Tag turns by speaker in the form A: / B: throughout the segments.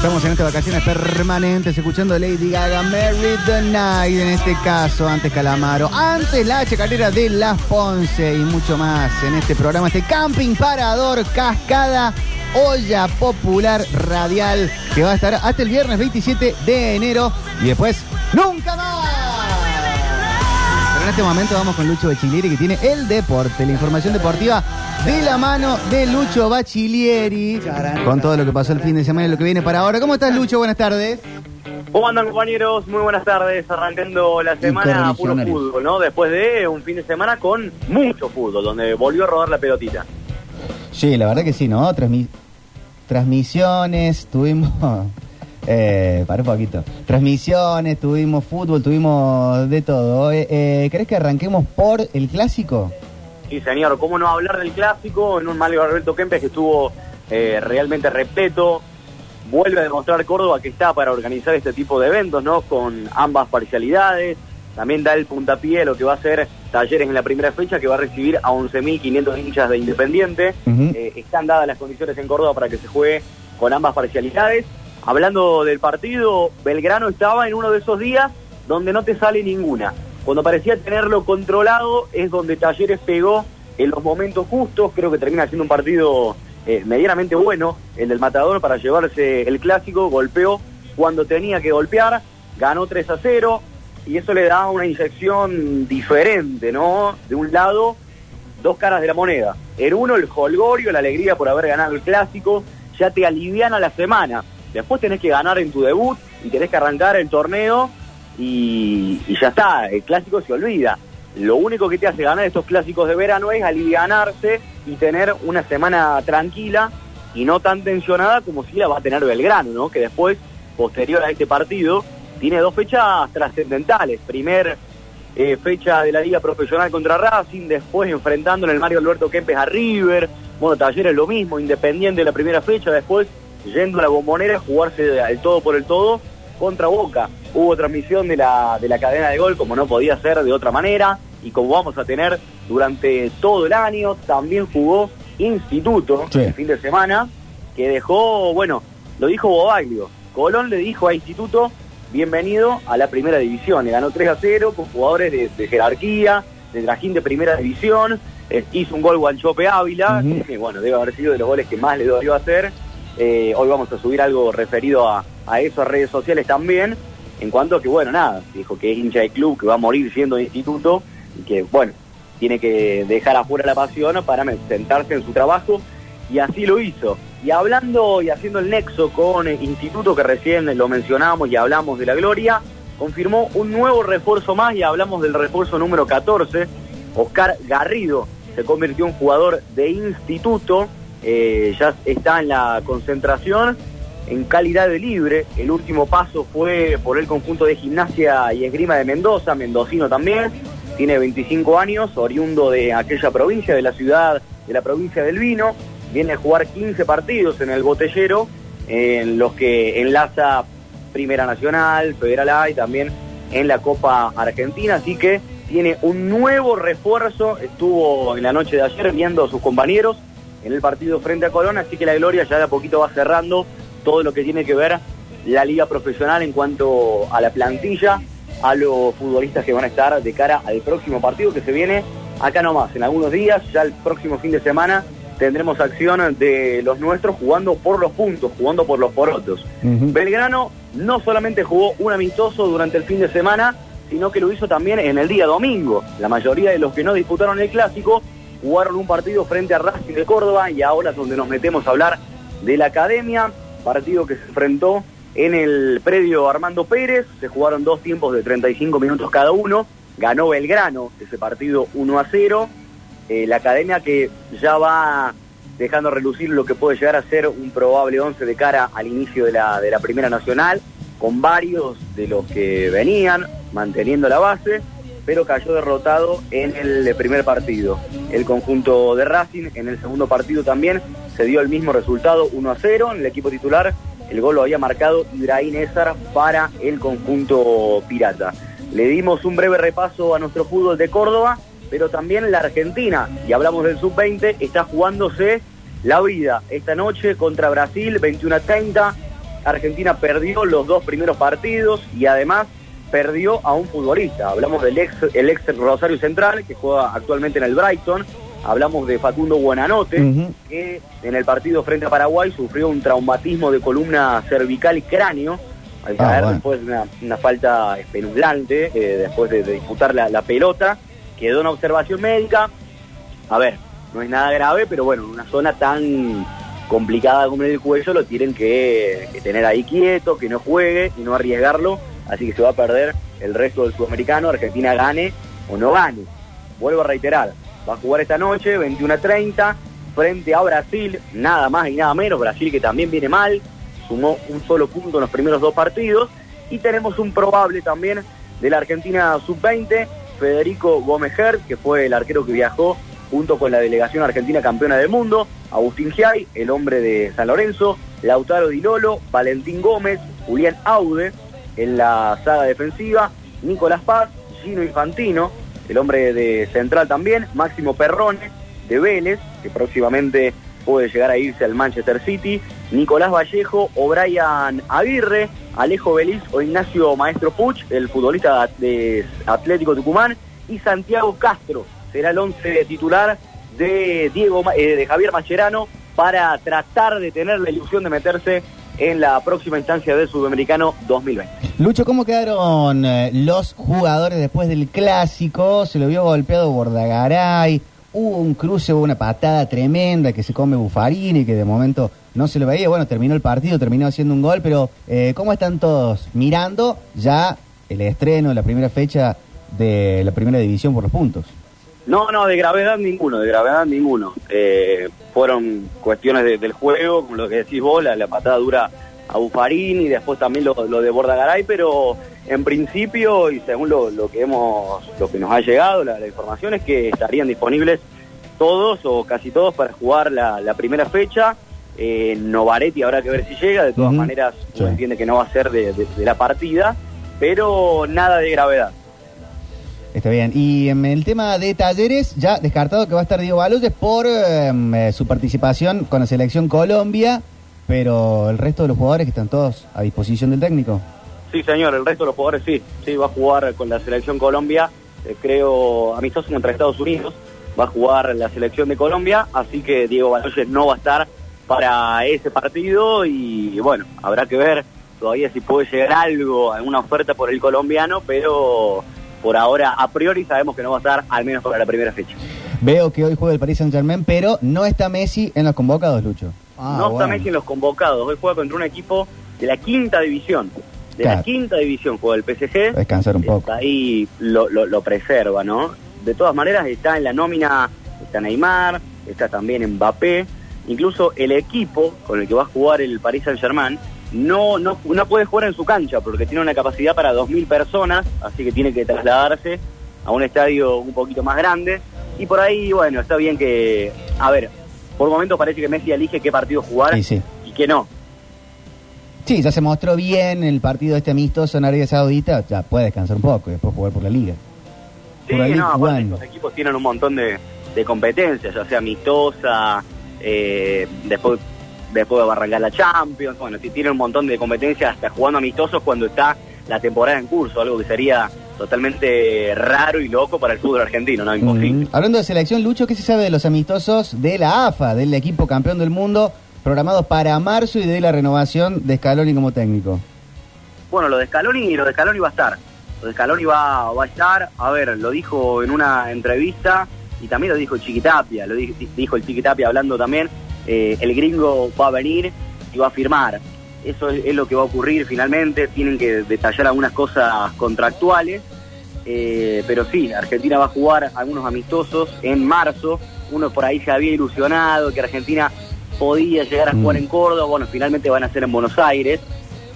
A: Estamos en estas vacaciones permanentes escuchando Lady Gaga, Mary the Night, en este caso, antes Calamaro, antes la chacarera de Las Ponce y mucho más en este programa, este Camping Parador Cascada, olla popular radial, que va a estar hasta el viernes 27 de enero y después, ¡nunca más! Este momento vamos con Lucho Bachilieri que tiene el deporte, la información deportiva de la mano de Lucho Bachilieri. Con todo lo que pasó el fin de semana y lo que viene para ahora. ¿Cómo estás, Lucho? Buenas tardes.
B: ¿Cómo andan compañeros? Muy buenas tardes, arrancando la semana a puro fútbol, ¿no? Después de un fin de semana con mucho fútbol, donde volvió a rodar la pelotita.
A: Sí, la verdad que sí, ¿no? Transmi- transmisiones, tuvimos... Eh, para un poquito. Transmisiones, tuvimos fútbol, tuvimos de todo. Eh, eh, ¿Crees que arranquemos por el clásico?
B: Sí, señor, ¿cómo no hablar del clásico en un Mario Alberto Kempes que estuvo eh, realmente repleto? Vuelve a demostrar Córdoba que está para organizar este tipo de eventos, ¿no? Con ambas parcialidades. También da el puntapié a lo que va a ser Talleres en la primera fecha, que va a recibir a 11.500 hinchas de Independiente. Eh, están dadas las condiciones en Córdoba para que se juegue con ambas parcialidades. Hablando del partido, Belgrano estaba en uno de esos días donde no te sale ninguna. Cuando parecía tenerlo controlado es donde Talleres pegó en los momentos justos. Creo que termina siendo un partido eh, medianamente bueno, el del Matador, para llevarse el clásico. Golpeó cuando tenía que golpear, ganó 3 a 0 y eso le da una inyección diferente, ¿no? De un lado, dos caras de la moneda. En uno, el holgorio, la alegría por haber ganado el clásico, ya te aliviana la semana. Después tenés que ganar en tu debut y tenés que arrancar el torneo y, ya está, el clásico se olvida. Lo único que te hace ganar estos clásicos de verano es alivianarse y tener una semana tranquila y no tan tensionada como si la va a tener Belgrano, ¿no? Que después, posterior a este partido, tiene dos fechas trascendentales. Primer eh, fecha de la Liga Profesional contra Racing, después enfrentando en el Mario Alberto Kempes a River, bueno, Talleres lo mismo, Independiente la primera fecha, después yendo a la bombonera a jugarse el todo por el todo contra Boca. Hubo transmisión de la, de la cadena de gol como no podía ser de otra manera y como vamos a tener durante todo el año, también jugó Instituto
A: Sí.
B: el fin de semana, que dejó, bueno, lo dijo Bobaglio, Colón le dijo a Instituto, bienvenido a la primera división, le ganó 3 a 0 con jugadores de, de jerarquía, de trajín de primera división, eh, hizo un gol Guanchope Ávila, que bueno, debe haber sido de los goles que más le dolió hacer, eh, hoy vamos a subir algo referido a, a eso a redes sociales también, en cuanto a que, bueno, nada, dijo que es hincha de club, que va a morir siendo de instituto, y que, bueno, tiene que dejar afuera la pasión para sentarse en su trabajo, y así lo hizo. Y hablando y haciendo el nexo con el instituto que recién lo mencionamos y hablamos de la gloria, confirmó un nuevo refuerzo más y hablamos del refuerzo número 14, Oscar Garrido, se convirtió en jugador de instituto, eh, ya está en la concentración en calidad de libre. El último paso fue por el conjunto de gimnasia y esgrima de Mendoza, mendocino también. Tiene 25 años, oriundo de aquella provincia, de la ciudad de la provincia del Vino. Viene a jugar 15 partidos en el botellero, en los que enlaza Primera Nacional, Federal A y también en la Copa Argentina. Así que tiene un nuevo refuerzo. Estuvo en la noche de ayer viendo a sus compañeros en el partido frente a Colón, así que la Gloria ya de a poquito va cerrando todo lo que tiene que ver la liga profesional en cuanto a la plantilla, a los futbolistas que van a estar de cara al próximo partido que se viene acá nomás, en algunos días, ya el próximo fin de semana tendremos acción de los nuestros jugando por los puntos, jugando por los porotos. Belgrano no solamente jugó un amistoso durante el fin de semana, sino que lo hizo también en el día domingo. La mayoría de los que no disputaron el clásico jugaron un partido frente a Racing de Córdoba y ahora es donde nos metemos a hablar de la academia, partido que se enfrentó en el predio Armando Pérez, se jugaron dos tiempos de 35 minutos cada uno, ganó Belgrano ese partido 1 a 0, eh, la academia que ya va dejando relucir lo que puede llegar a ser un probable 11 de cara al inicio de la, de la Primera Nacional, con varios de los que venían manteniendo la base, pero cayó derrotado en el primer partido. El conjunto de Racing en el segundo partido también se dio el mismo resultado, 1 a 0 en el equipo titular. El gol lo había marcado Ibrahim Ezar para el conjunto pirata. Le dimos un breve repaso a nuestro fútbol de Córdoba, pero también la Argentina, y hablamos del sub-20, está jugándose la vida esta noche contra Brasil, 21 a 30. Argentina perdió los dos primeros partidos y además perdió a un futbolista. Hablamos del ex, el ex Rosario Central, que juega actualmente en el Brighton. Hablamos de Facundo Buenanote, que en el partido frente a Paraguay sufrió un traumatismo de columna cervical y cráneo al
A: Ah,
B: caer
A: bueno.
B: después de una, una falta espeluznante, eh, después de, de disputar la, la pelota. Quedó en observación médica. A ver, no es nada grave, pero bueno, en una zona tan complicada como el cuello lo tienen que, que tener ahí quieto, que no juegue y no arriesgarlo. Así que se va a perder el resto del sudamericano. Argentina gane o no gane. Vuelvo a reiterar, va a jugar esta noche, 21 a 30, frente a Brasil, nada más y nada menos. Brasil que también viene mal, sumó un solo punto en los primeros dos partidos. Y tenemos un probable también de la Argentina sub-20, Federico Gómez Herr, que fue el arquero que viajó junto con la delegación argentina campeona del mundo, Agustín Giai, el hombre de San Lorenzo, Lautaro Di Lolo, Valentín Gómez, Julián Aude en la saga defensiva, Nicolás Paz, Gino Infantino, el hombre de Central también, Máximo Perrone de Vélez, que próximamente puede llegar a irse al Manchester City, Nicolás Vallejo, O'Brien Aguirre, Alejo Beliz o Ignacio Maestro Puch, el futbolista de Atlético Tucumán, y Santiago Castro, será el once titular de Diego eh, de Javier Mascherano para tratar de tener la ilusión de meterse en la próxima instancia del Sudamericano 2020.
A: Lucho, ¿cómo quedaron eh, los jugadores después del clásico? Se lo vio golpeado Bordagaray, hubo un cruce, hubo una patada tremenda que se come Bufarini, que de momento no se lo veía. Bueno, terminó el partido, terminó haciendo un gol, pero eh, ¿cómo están todos mirando ya el estreno, la primera fecha de la primera división por los puntos?
B: No, no, de gravedad ninguno, de gravedad ninguno. Eh, fueron cuestiones de- del juego, como lo que decís vos, la, la patada dura a Bufarini y después también lo, lo de Bordagaray, pero en principio y según lo, lo que hemos, lo que nos ha llegado, la, la información es que estarían disponibles todos o casi todos para jugar la, la primera fecha. Eh, Novaretti habrá que ver si llega, de todas maneras uno entiende que no va a ser de- de- de la partida, pero nada de gravedad.
A: Está bien. Y en el tema de talleres, ya descartado que va a estar Diego Baloyes por eh, eh, su participación con la selección Colombia, pero el resto de los jugadores que están todos a disposición del técnico.
B: Sí, señor, el resto de los jugadores sí, sí, va a jugar con la selección Colombia, eh, creo amistoso contra Estados Unidos, va a jugar la selección de Colombia, así que Diego Baloyes no va a estar para ese partido y bueno, habrá que ver todavía si puede llegar algo, alguna oferta por el colombiano, pero por ahora a priori sabemos que no va a estar al menos para la primera fecha.
A: Veo que hoy juega el Paris Saint Germain, pero no está Messi en los convocados, Lucho. Ah,
B: no
A: bueno.
B: está Messi en los convocados, hoy juega contra un equipo de la quinta división, de
A: Claro.
B: la quinta división juega el PSG.
A: Descansar un poco.
B: Ahí lo, lo, lo preserva, ¿no? De todas maneras está en la nómina, está Neymar, está también Mbappé, incluso el equipo con el que va a jugar el Paris Saint Germain no, no, no puede jugar en su cancha porque tiene una capacidad para 2.000 personas, así que tiene que trasladarse a un estadio un poquito más grande. Y por ahí, bueno, está bien que, a ver, por momentos parece que Messi elige qué partido jugar
A: Sí, sí.
B: y qué no.
A: Sí, ya se mostró bien el partido este amistoso en Arabia Saudita, ya puede descansar un poco y después jugar por la liga.
B: Sí,
A: Por la League
B: no, aparte los equipos tienen un montón de, de competencias, ya sea amistosa, eh, después después va a arrancar la Champions, bueno, sí, tienen un montón de competencias hasta jugando amistosos cuando está la temporada en curso, algo que sería totalmente raro y loco para el fútbol argentino, ¿no? Imposible.
A: Mm. Hablando de selección, Lucho, ¿qué se sabe de los amistosos de la AFA, del equipo campeón del mundo, programados para marzo y de la renovación de Scaloni como técnico?
B: Bueno, lo de Scaloni, lo de Scaloni va a estar. Lo de Scaloni va, va a estar, a ver, lo dijo en una entrevista y también lo dijo Chiquitapia, lo di- dijo el Chiquitapia hablando también, eh, el gringo va a venir y va a firmar. Eso es, es lo que va a ocurrir finalmente, tienen que detallar algunas cosas contractuales, eh, pero sí, Argentina va a jugar algunos amistosos en marzo, uno por ahí se había ilusionado que Argentina podía llegar a jugar
A: Mm.
B: en Córdoba, bueno, finalmente van a ser en Buenos Aires,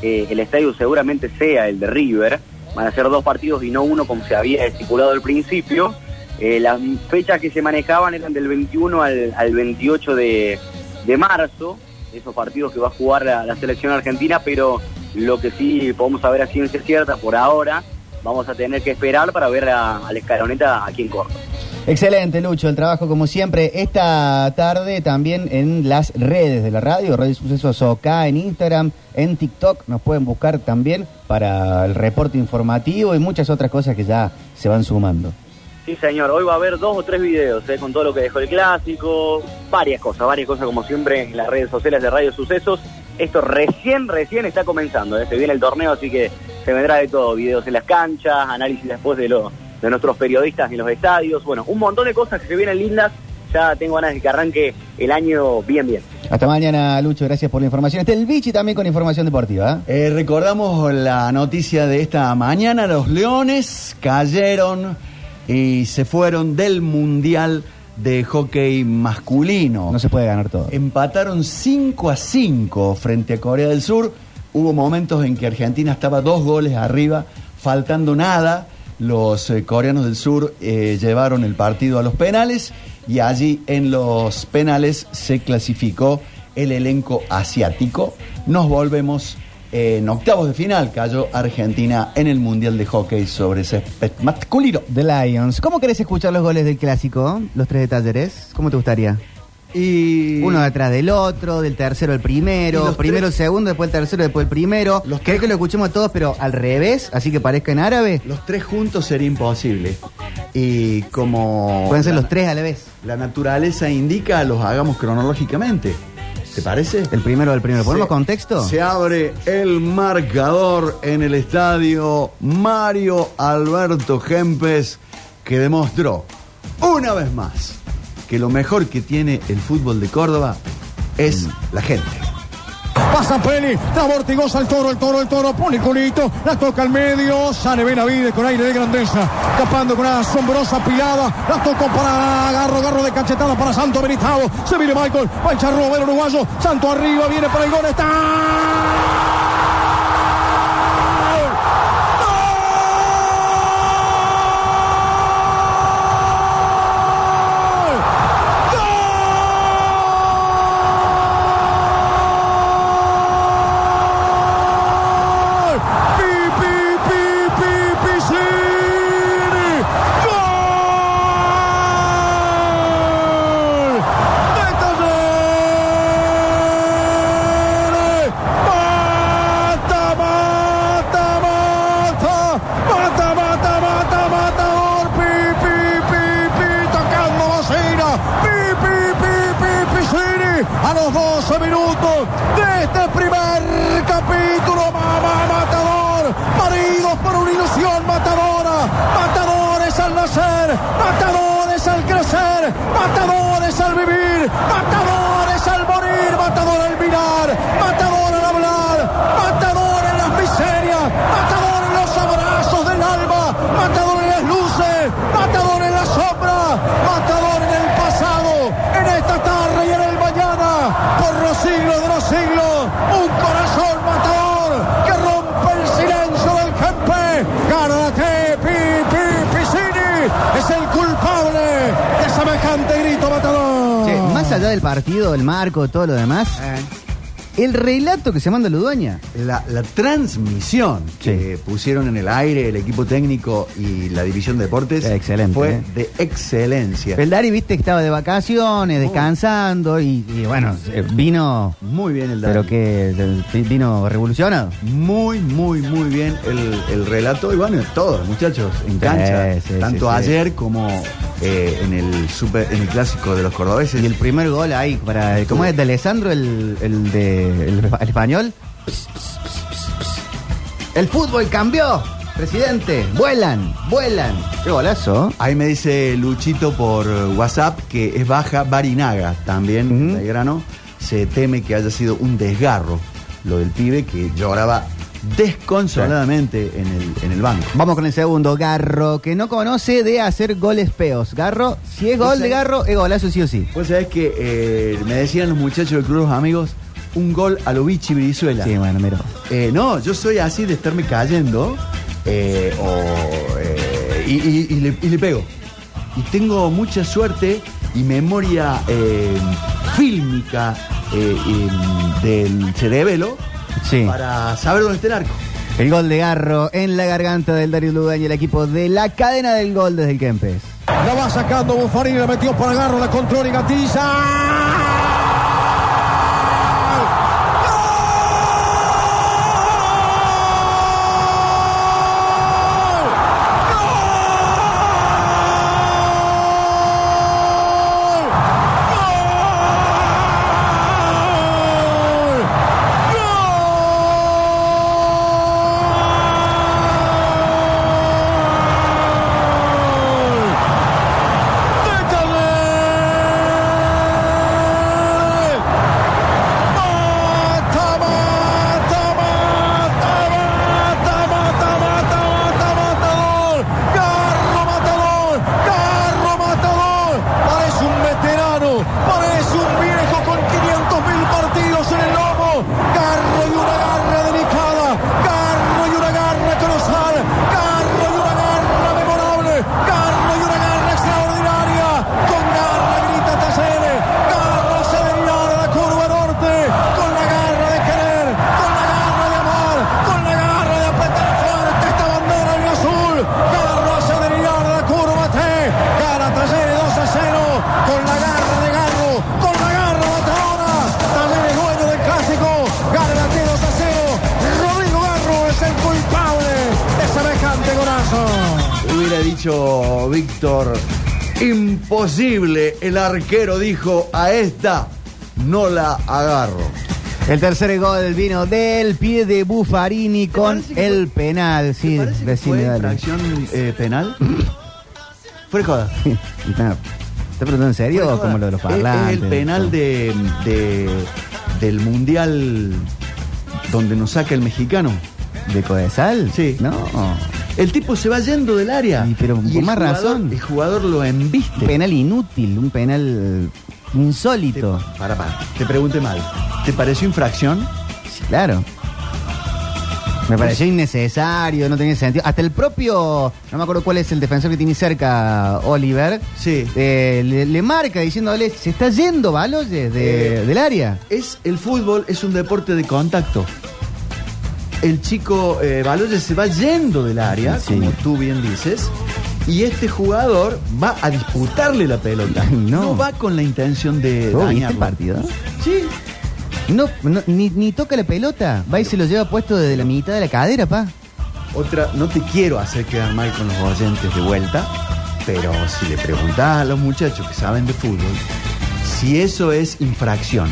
B: eh, el estadio seguramente sea el de River, van a ser dos partidos y no uno como se había estipulado al principio. Eh, las fechas que se manejaban eran del 21 al, al 28 de, de marzo, esos partidos que va a jugar la, selección argentina, pero lo que sí podemos saber a ciencia cierta por ahora, vamos a tener que esperar para ver a, a la escaloneta aquí en Córdoba.
A: Excelente, Lucho, el trabajo como siempre. Esta tarde también en las redes de la radio, Radio Sucesos OK, en Instagram, en TikTok, nos pueden buscar también para el reporte informativo y muchas otras cosas que ya se van sumando.
B: Sí, señor. Hoy va a haber dos o tres videos eh, con todo lo que dejó el clásico, varias cosas, varias cosas como siempre en las redes sociales de Radio Sucesos. Esto recién, recién está comenzando. eh, Se viene el torneo, así que se vendrá de todo. Videos en las canchas, análisis después de, lo, de nuestros periodistas en los estadios. Bueno, un montón de cosas que se vienen lindas. Ya tengo ganas de que arranque el año bien, bien.
A: Hasta mañana, Lucho, gracias por la información. Está el Vichy también con información deportiva. Eh,
C: recordamos la noticia de esta mañana, los Leones cayeron y se fueron del Mundial de Hockey Masculino.
A: No se puede ganar todo.
C: Empataron 5 a 5 frente a Corea del Sur. Hubo momentos en que Argentina estaba dos goles arriba, faltando nada. Los eh, coreanos del sur eh, llevaron el partido a los penales y allí en los penales se clasificó el elenco asiático. Nos volvemos en octavos de final. Cayó Argentina en el Mundial de Hockey sobre césped masculino.
A: The Lions. ¿Cómo querés escuchar los goles del clásico? Los tres de Talleres. ¿Cómo te gustaría?
C: Y
A: Uno detrás del otro, del tercero
C: Y
A: primero, primero el
C: tres-
A: segundo, después el tercero, después el primero.
C: Los
A: ¿Querés
C: tres-
A: que lo escuchemos todos, pero al revés? Así que parezca en árabe.
C: los tres juntos sería imposible. Y como
A: Pueden ser
C: la-
A: los tres a la vez.
C: La naturaleza indica, los hagamos cronológicamente. ¿Te parece?
A: El primero del primero. ¿Ponemos
C: Se-
A: contexto?
C: Se abre el marcador en el estadio Mario Alberto Kempes, que demostró una vez más que lo mejor que tiene el fútbol de Córdoba es la gente.
D: Pasa Peli, Bortigosa al toro, el toro, el toro, pone culito, la toca al medio, sale Benavides con aire de grandeza, tapando con una asombrosa pilada, la tocó para Garro, Garro de cachetada para Santo Benitao, se viene Michael, va echar Romero uruguayo, Santo arriba, viene para el gol, está. Matador en las luces, matador en la sombra, matador en el pasado, en esta tarde y en el mañana, por los siglos de los siglos, un corazón matador que rompe el silencio del Kempe. Gánate, Pi, Pi, Piscini, es el culpable de semejante grito matador.
A: Más allá del partido, el marco, todo lo demás, el relato que se manda Ludueña.
C: La, la transmisión que pusieron en el aire el equipo técnico y la división de deportes
A: Excelente,
C: fue
A: eh.
C: de excelencia.
A: El Dari, viste que estaba de vacaciones, descansando y, y bueno, eh, vino,
C: Muy bien el Dari.
A: pero que del- vino revolucionado.
C: Muy, muy, muy bien el, el relato. Y bueno, todos, muchachos, en cancha.
A: sí,
C: tanto
A: sí.
C: ayer como eh, en el super, en el clásico de los cordobeses.
A: Y el primer gol ahí, para, ¿cómo es? De Alessandro, el, el de el, el español. El fútbol cambió, presidente. Vuelan, vuelan. Qué golazo.
C: Ahí me dice Luchito por WhatsApp que es baja Barinaga también,
A: Ujú.
C: Belgrano. Se teme que haya sido un desgarro lo del pibe que lloraba desconsoladamente en el, en el banco.
A: Vamos con el segundo, Garro, que no conoce de hacer goles peos. Garro, si es gol de Garro, es golazo sí o sí.
C: Pues sabés que eh, me decían los muchachos del Club los Amigos, un gol a lo Vichy Brizuela.
A: Sí, bueno, mira.
C: Eh, no, yo soy así de estarme cayendo eh, o, y, y- y le, y le pego. Y tengo mucha suerte y memoria fílmica em, del cerebelo
A: Sí.
C: para saber dónde está el arco.
A: El gol de Garro en la garganta del Dario Ludaña, el equipo de la cadena del gol desde el Kempes.
D: La va sacando Buffarini, la metió para Garro, la control y Gatilla.
C: Dicho Víctor, imposible. El arquero dijo, a esta no la agarro.
A: El tercer gol vino del pie de Buffarini con
C: que
A: el
C: fue-
A: penal.
C: ¿Te
A: Sí,
C: parece que
A: decime,
C: fue
A: dale.
C: infracción eh, penal? Fue joda.
A: No, ¿Estás preguntando en serio o como lo de los
C: Es-
A: parlantes?
C: Es el penal de, de- del mundial donde nos saca el mexicano.
A: ¿De Codesal?
C: Sí.
A: No.
C: El tipo se va yendo del área.
A: Y pero con más
C: jugador-
A: razón.
C: El jugador lo embiste.
A: Penal inútil, un penal insólito.
C: Para, para. Te pregunté mal. ¿Te pareció infracción?
A: Sí, claro. Me pareció innecesario, no tenía sentido. Hasta el propio, no me acuerdo cuál es el defensor que tiene cerca, Oliver,
C: Sí.
A: eh, le, le marca diciéndole, se está yendo Baloyes de-
C: Eh.
A: del área.
C: Es, el fútbol es un deporte de contacto. El chico eh, Baloyes se va yendo del área,
A: Sí.
C: como tú bien dices, y este jugador va a disputarle la pelota.
A: No.
C: va con la intención de
A: ¿Vos viste
C: dañarlo.
A: el partido?
C: Sí.
A: No, no, ni, ni toca la pelota, va y se lo lleva puesto desde la mitad de la cadera, pa.
C: Otra, no te quiero hacer quedar mal con los oyentes de vuelta, pero si le preguntás a los muchachos que saben de fútbol, si eso es infracción.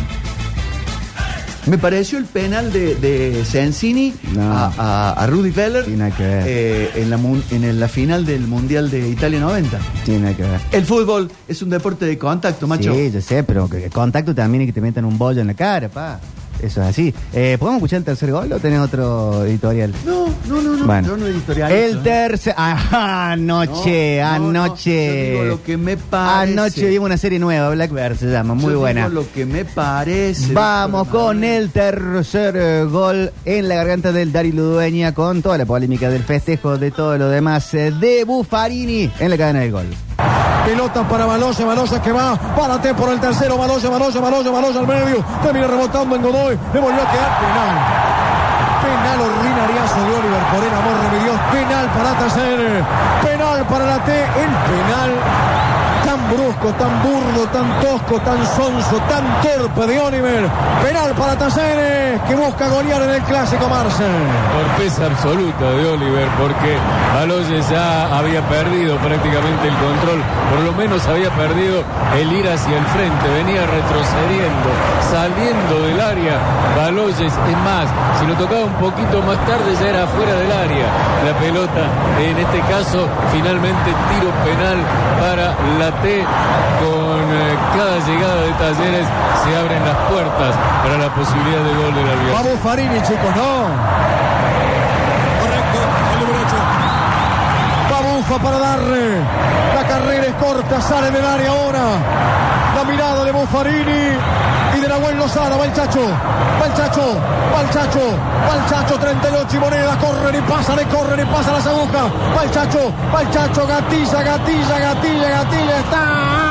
C: Me pareció el penal de, de Sensini
A: No.
C: a, a- a Rudy Feller
A: Tiene que ver.
C: eh, en, la, en la final del Mundial de Italia 90.
A: Tiene nada que ver.
C: El fútbol es un deporte de contacto, macho.
A: Sí, yo sé, pero contacto también y que te metan un bollo en la cara, pa. Eso es así. Eh, ¿Podemos escuchar el tercer gol o tenés otro editorial?
C: No, no, no, no.
A: Bueno.
C: yo no editorial.
A: El tercer. Ah, anoche,
C: No, no, no,
A: anoche.
C: yo digo lo que me parece.
A: Anoche vimos una serie nueva, Blackbird se llama, muy
C: Yo
A: buena.
C: digo lo que me parece.
A: Vamos con el tercer eh, gol en la garganta del Dari Ludueña con toda la polémica del festejo de todo lo demás eh, de Buffarini en la cadena del gol.
D: Pelota para Baloya, Baloya que va, párate por el tercero, Baloya, Baloya, Baloya, Baloya al medio, termina rebotando en Godoy, le volvió a quedar penal. Penal ordinariazo de Oliver por el amor de mi Dios, penal para Tacer, penal para la T, el penal brusco, tan burdo, tan tosco, tan sonso, tan torpe de Oliver, penal para Tacer, que busca golear en el clásico Marcel.
E: Torpeza absoluta de Oliver porque Baloyes ya había perdido prácticamente el control, por lo menos había perdido el ir hacia el frente, venía retrocediendo, saliendo del área. Baloyes, es más, si lo tocaba un poquito más tarde ya era fuera del área. La pelota, en este caso, finalmente tiro penal para la T. Con eh, cada llegada de Talleres se abren las puertas para la posibilidad de gol del
D: Va
E: Albion.
D: Buffarini, chicos, no. Para darle. La carrera es corta, sale del área ahora. La mirada de Buffarini y de Nahuel Lozada. Va el Chacho, va el Chacho, va el Chacho, va el Chacho, 38 y moneda. Corren y pasan, y corren y pasan las agujas. Va el Chacho, va el Chacho, gatilla, gatilla, gatilla, gatilla. Está.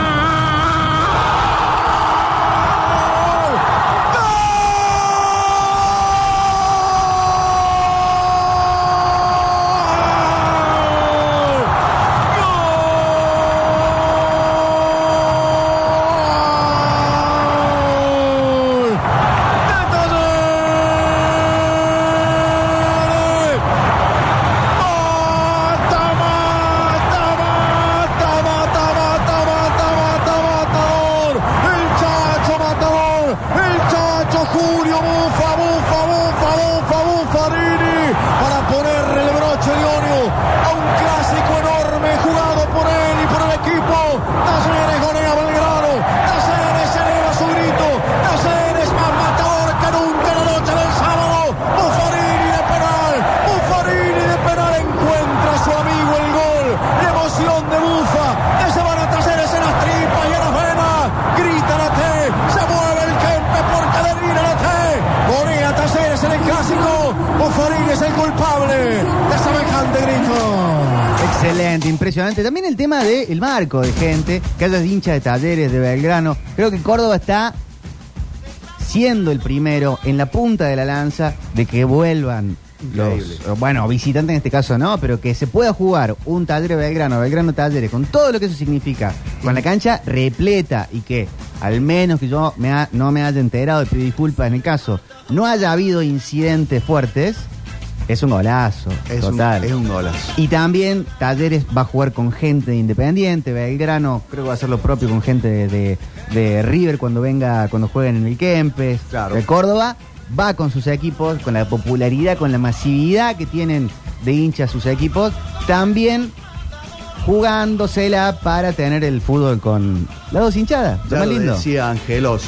A: Tema del marco de gente, que haya hinchas de talleres de Belgrano. Creo que Córdoba está siendo el primero en la punta de la lanza de que vuelvan
C: Increíble.
A: los, bueno, visitantes en este caso no, pero que se pueda jugar un taller de Belgrano, Belgrano Talleres, con todo lo que eso significa, con la cancha repleta y que al menos que yo me ha- no me haya enterado, y pido disculpas en el caso, no haya habido incidentes fuertes, es un golazo.
C: Es un,
A: total.
C: es un golazo.
A: Y también Talleres va a jugar con gente de Independiente, Belgrano creo que va a hacer lo propio con gente de, de- de River cuando venga, cuando jueguen en el Kempes.
C: Claro.
A: De Córdoba va con sus equipos, con la popularidad, con la masividad que tienen de hinchas sus equipos, también jugándosela para tener el fútbol con las dos hinchadas.
C: Ya
A: más
C: lo
A: lindo.
C: decía Angelos,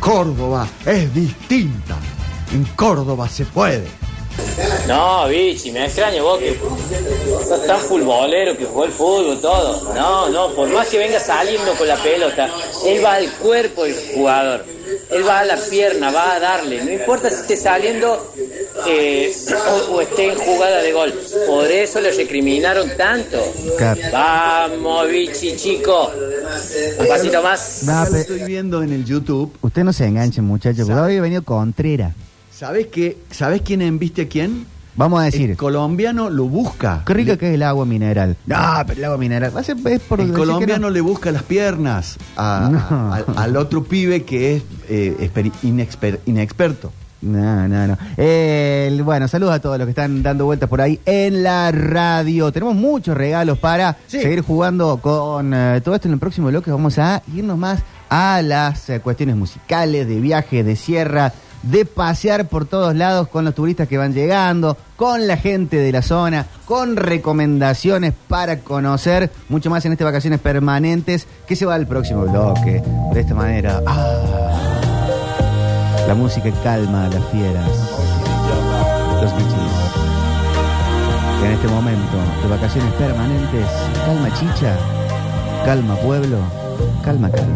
C: Córdoba es distinta. En Córdoba se puede.
F: No, bichi, me extraña vos que sos tan futbolero que jugó el fútbol, todo. No, no, por más que venga saliendo con la pelota, él va al cuerpo del jugador. Él va a la pierna, va a darle. No importa si esté saliendo eh, o, o esté en jugada de gol. Por eso le recriminaron tanto.
A: Claro.
F: Vamos, bichi, chico. Un pasito más.
A: No,
C: estoy viendo en el YouTube.
A: Usted no se enganche, muchachos, hoy ha venido Contreras.
C: ¿Sabes qué? ¿Sabes quién embiste a quién?
A: Vamos a decir.
C: El colombiano lo busca.
A: Qué rica que es el agua mineral. No, pero el agua mineral. Va a ser, es por
C: El colombiano
A: no.
C: le busca las piernas a-
A: No.
C: a- al, al otro pibe que es eh, inexper- inexperto.
A: No, no, no. El- bueno, saludos a todos los que están dando vueltas por ahí en la radio. Tenemos muchos regalos para
C: Sí.
A: seguir jugando con eh, todo esto en el próximo bloque. Vamos a irnos más a las eh, cuestiones musicales, de viaje, de sierra, de pasear por todos lados con los turistas que van llegando, con la gente de la zona, con recomendaciones para conocer mucho más en estas vacaciones permanentes que se va al próximo bloque. De esta manera. Ah. La música calma las fieras. Los bichis. En este momento de vacaciones permanentes, calma chicha, calma pueblo, calma calma.